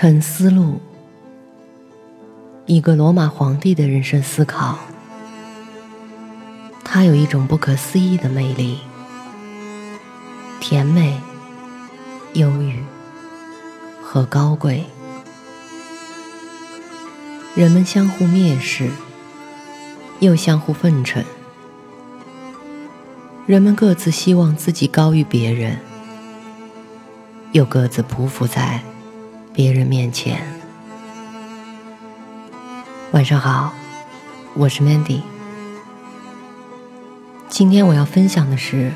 沉思录，一个罗马皇帝的人生思考。它有一种不可思议的魅力，甜美、忧郁和高贵。人们相互蔑视，又相互奉承。人们各自希望自己高于别人，又各自匍匐在。别人面前。晚上好，我是 Mandy。今天我要分享的是，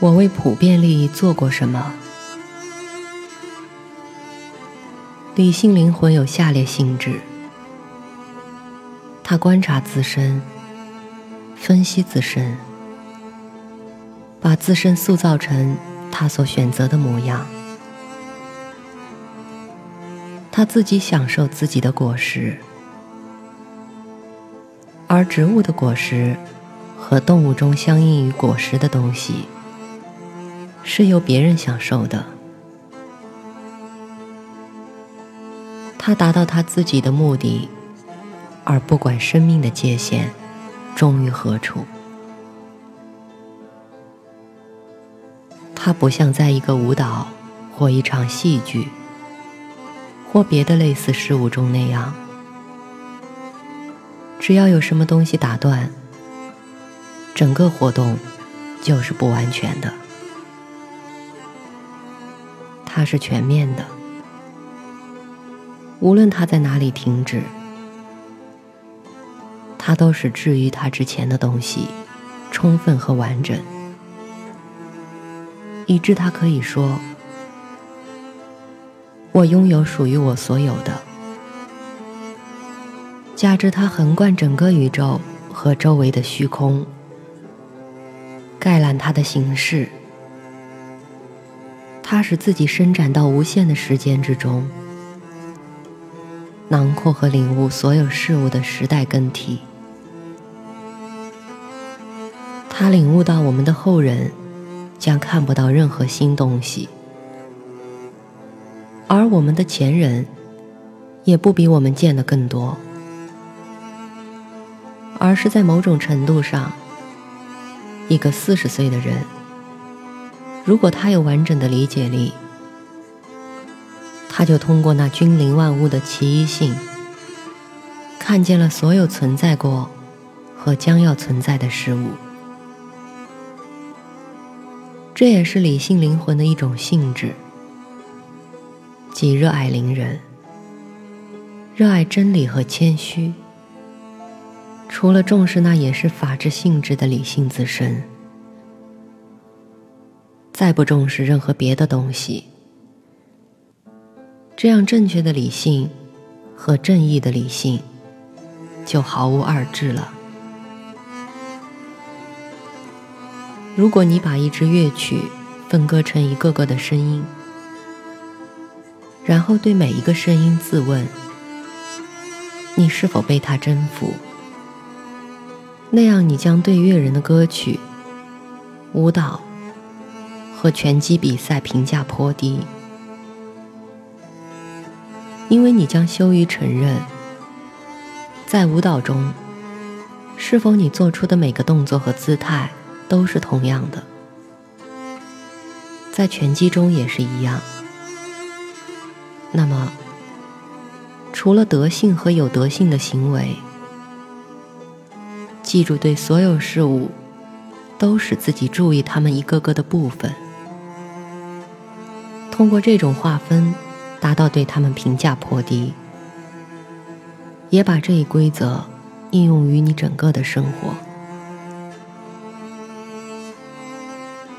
我为普遍利益做过什么。理性灵魂有下列性质：他观察自身，分析自身，把自身塑造成他所选择的模样。他自己享受自己的果实，而植物的果实和动物中相应于果实的东西是由别人享受的。他达到他自己的目的，而不管生命的界限终于何处。他不像在一个舞蹈或一场戏剧。或别的类似事物中那样，只要有什么东西打断，整个活动就是不完全的。它是全面的，无论它在哪里停止，它都是置于它之前的东西充分和完整，以致它可以说。我拥有属于我所有的，加之它横贯整个宇宙和周围的虚空，概览它的形式，它使自己伸展到无限的时间之中，囊括和领悟所有事物的时代更替。他领悟到我们的后人将看不到任何新东西。而我们的前人，也不比我们见的更多，而是在某种程度上，一个四十岁的人，如果他有完整的理解力，他就通过那君临万物的奇异性，看见了所有存在过和将要存在的事物。这也是理性灵魂的一种性质。即热爱邻人，热爱真理和谦虚。除了重视那也是法治性质的理性自身，再不重视任何别的东西，这样正确的理性和正义的理性就毫无二致了。如果你把一支乐曲分割成一个个的声音，然后对每一个声音自问：你是否被他征服？那样，你将对乐人的歌曲、舞蹈和拳击比赛评价颇低，因为你将羞于承认，在舞蹈中，是否你做出的每个动作和姿态都是同样的，在拳击中也是一样。那么，除了德性和有德性的行为，记住对所有事物都使自己注意他们一个个的部分，通过这种划分达到对他们评价颇低，也把这一规则应用于你整个的生活。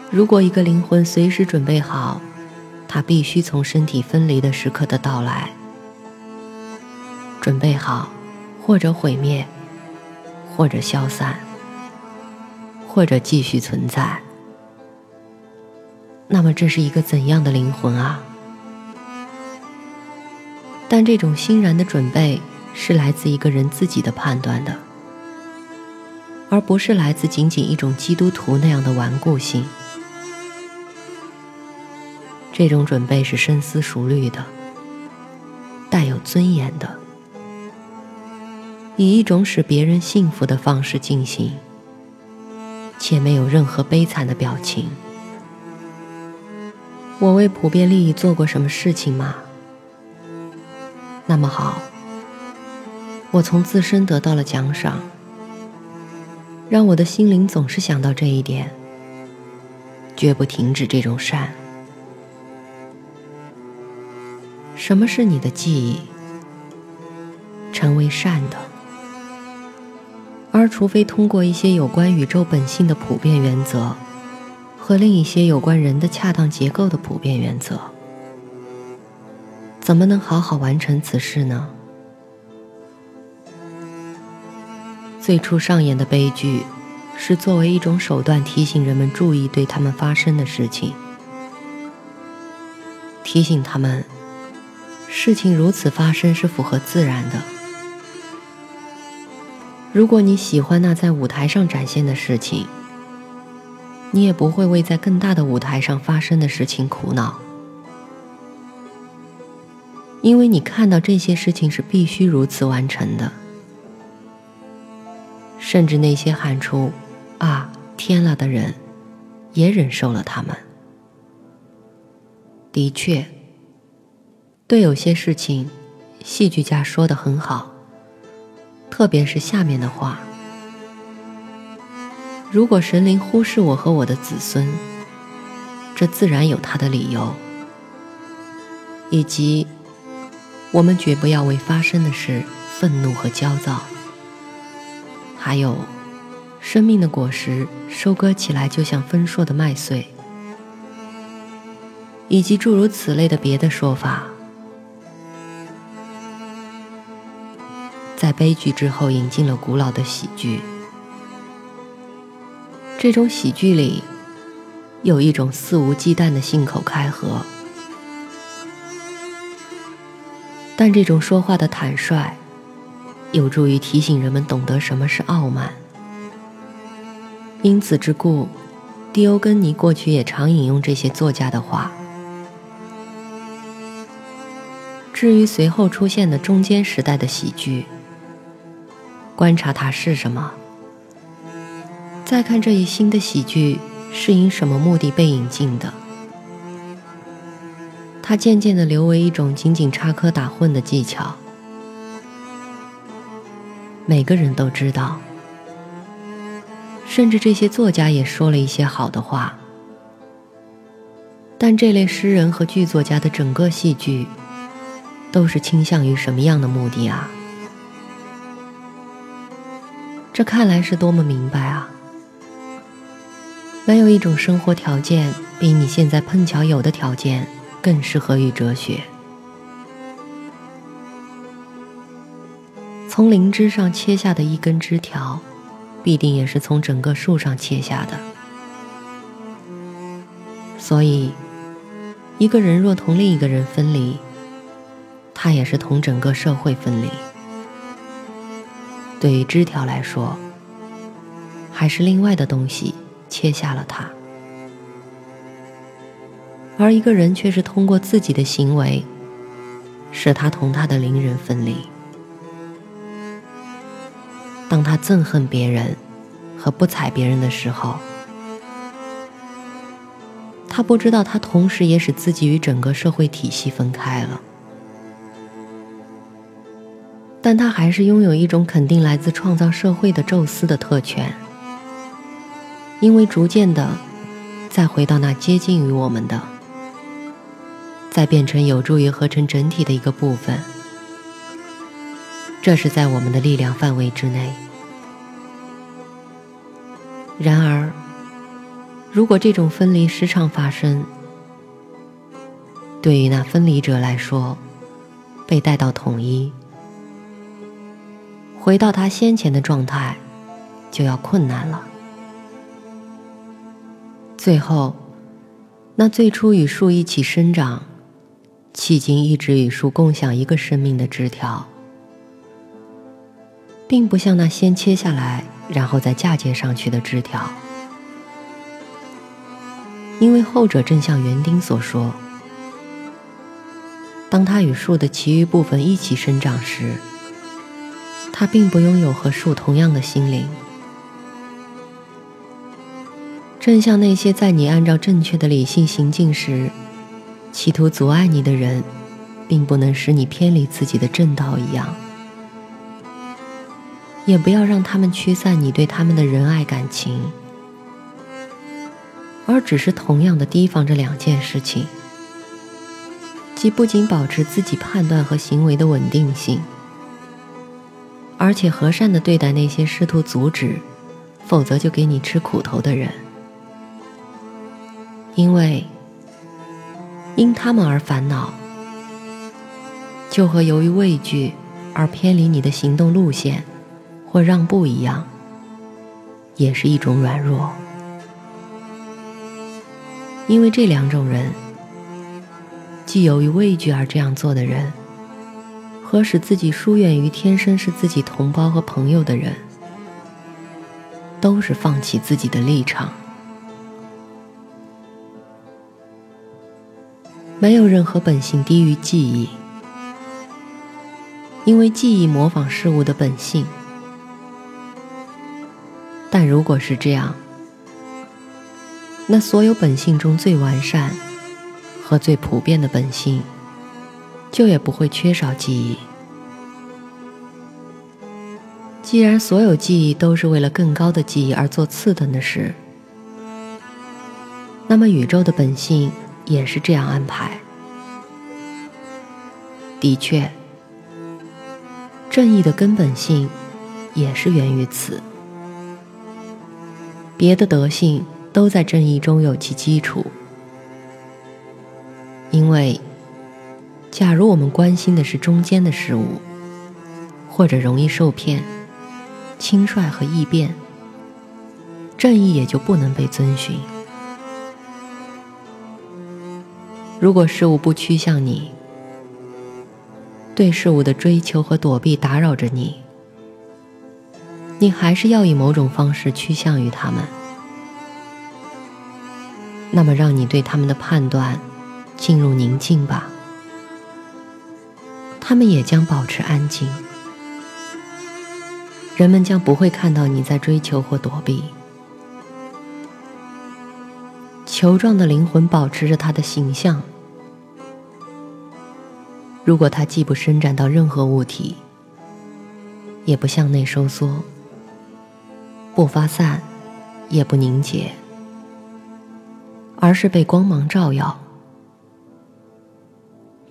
如果一个灵魂随时准备好。他必须从身体分离的时刻的到来，准备好，或者毁灭，或者消散，或者继续存在。那么，这是一个怎样的灵魂啊？但这种欣然的准备是来自一个人自己的判断的，而不是来自仅仅一种基督徒那样的顽固性。这种准备是深思熟虑的，带有尊严的，以一种使别人幸福的方式进行，且没有任何悲惨的表情。我为普遍利益做过什么事情吗？那么好，我从自身得到了奖赏，让我的心灵总是想到这一点，绝不停止这种善。什么是你的记忆？成为善的，而除非通过一些有关宇宙本性的普遍原则。和另一些有关人的恰当结构的普遍原则，怎么能好好完成此事呢？最初上演的悲剧，是作为一种手段提醒人们注意对他们发生的事情，提醒他们，事情如此发生是符合自然的。如果你喜欢那在舞台上展现的事情，你也不会为在更大的舞台上发生的事情苦恼，因为你看到这些事情是必须如此完成的。甚至那些喊出“啊，天了”的人，也忍受了他们。的确，对有些事情，戏剧家说的很好，特别是下面的话。如果神灵忽视我和我的子孙，这自然有他的理由，以及我们绝不要为发生的事愤怒和焦躁。还有，生命的果实收割起来就像丰硕的麦穗，以及诸如此类的别的说法，在悲剧之后引进了古老的喜剧。这种喜剧里，有一种肆无忌惮的信口开河，但这种说话的坦率，有助于提醒人们懂得什么是傲慢。因此之故，狄欧根尼过去也常引用这些作家的话。至于随后出现的中间时代的喜剧，观察它是什么。再看这一新的喜剧是因什么目的被引进的？它渐渐地流为一种仅仅插科打诨的技巧。每个人都知道，甚至这些作家也说了一些好的话。但这类诗人和剧作家的整个戏剧，都是倾向于什么样的目的啊？这看来是多么明白啊！没有一种生活条件比你现在碰巧有的条件更适合于哲学。从灵芝上切下的一根枝条，必定也是从整个树上切下的。所以，一个人若同另一个人分离，他也是同整个社会分离。对于枝条来说，还是另外的东西。切下了它，而一个人却是通过自己的行为，使他同他的邻人分离。当他憎恨别人和不睬别人的时候，他不知道他同时也使自己与整个社会体系分开了。但他还是拥有一种肯定来自创造社会的宙斯的特权。因为逐渐的，再回到那接近于我们的，再变成有助于合成整体的一个部分，这是在我们的力量范围之内。然而，如果这种分离时常发生，对于那分离者来说，被带到统一，回到他先前的状态，就要困难了。最后，那最初与树一起生长，迄今一直与树共享一个生命的枝条，并不像那先切下来然后再嫁接上去的枝条，因为后者正像园丁所说，当它与树的其余部分一起生长时，他并不拥有和树同样的心灵。正像那些在你按照正确的理性行进时，企图阻碍你的人，并不能使你偏离自己的正道一样，也不要让他们驱散你对他们的仁爱感情，而只是同样的提防这两件事情。即不仅保持自己判断和行为的稳定性，而且和善的对待那些试图阻止，否则就给你吃苦头的人，因为因他们而烦恼，就和由于畏惧而偏离你的行动路线或让步一样，也是一种软弱，因为这两种人。既由于畏惧而这样做的人，和使自己疏远于天生是自己同胞和朋友的人，都是放弃自己的立场。没有任何本性低于记忆，因为记忆模仿事物的本性。但如果是这样，那所有本性中最完善。和最普遍的本性，就也不会缺少记忆。既然所有记忆都是为了更高的记忆而做次等的事，那么宇宙的本性也是这样安排。的确，正义的根本性也是源于此。别的德性都在正义中有其基础。因为，假如我们关心的是中间的事物，或者容易受骗、轻率和易变，正义也就不能被遵循。如果事物不趋向你，对事物的追求和躲避打扰着你，你还是要以某种方式趋向于他们。那么，让你对他们的判断。进入宁静吧，他们也将保持安静。人们将不会看到你在追求或躲避。球状的灵魂保持着它的形象。如果它既不伸展到任何物体，也不向内收缩，不发散，也不凝结，而是被光芒照耀。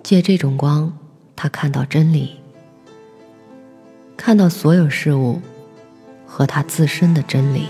借这种光，他看到真理，看到所有事物和他自身的真理。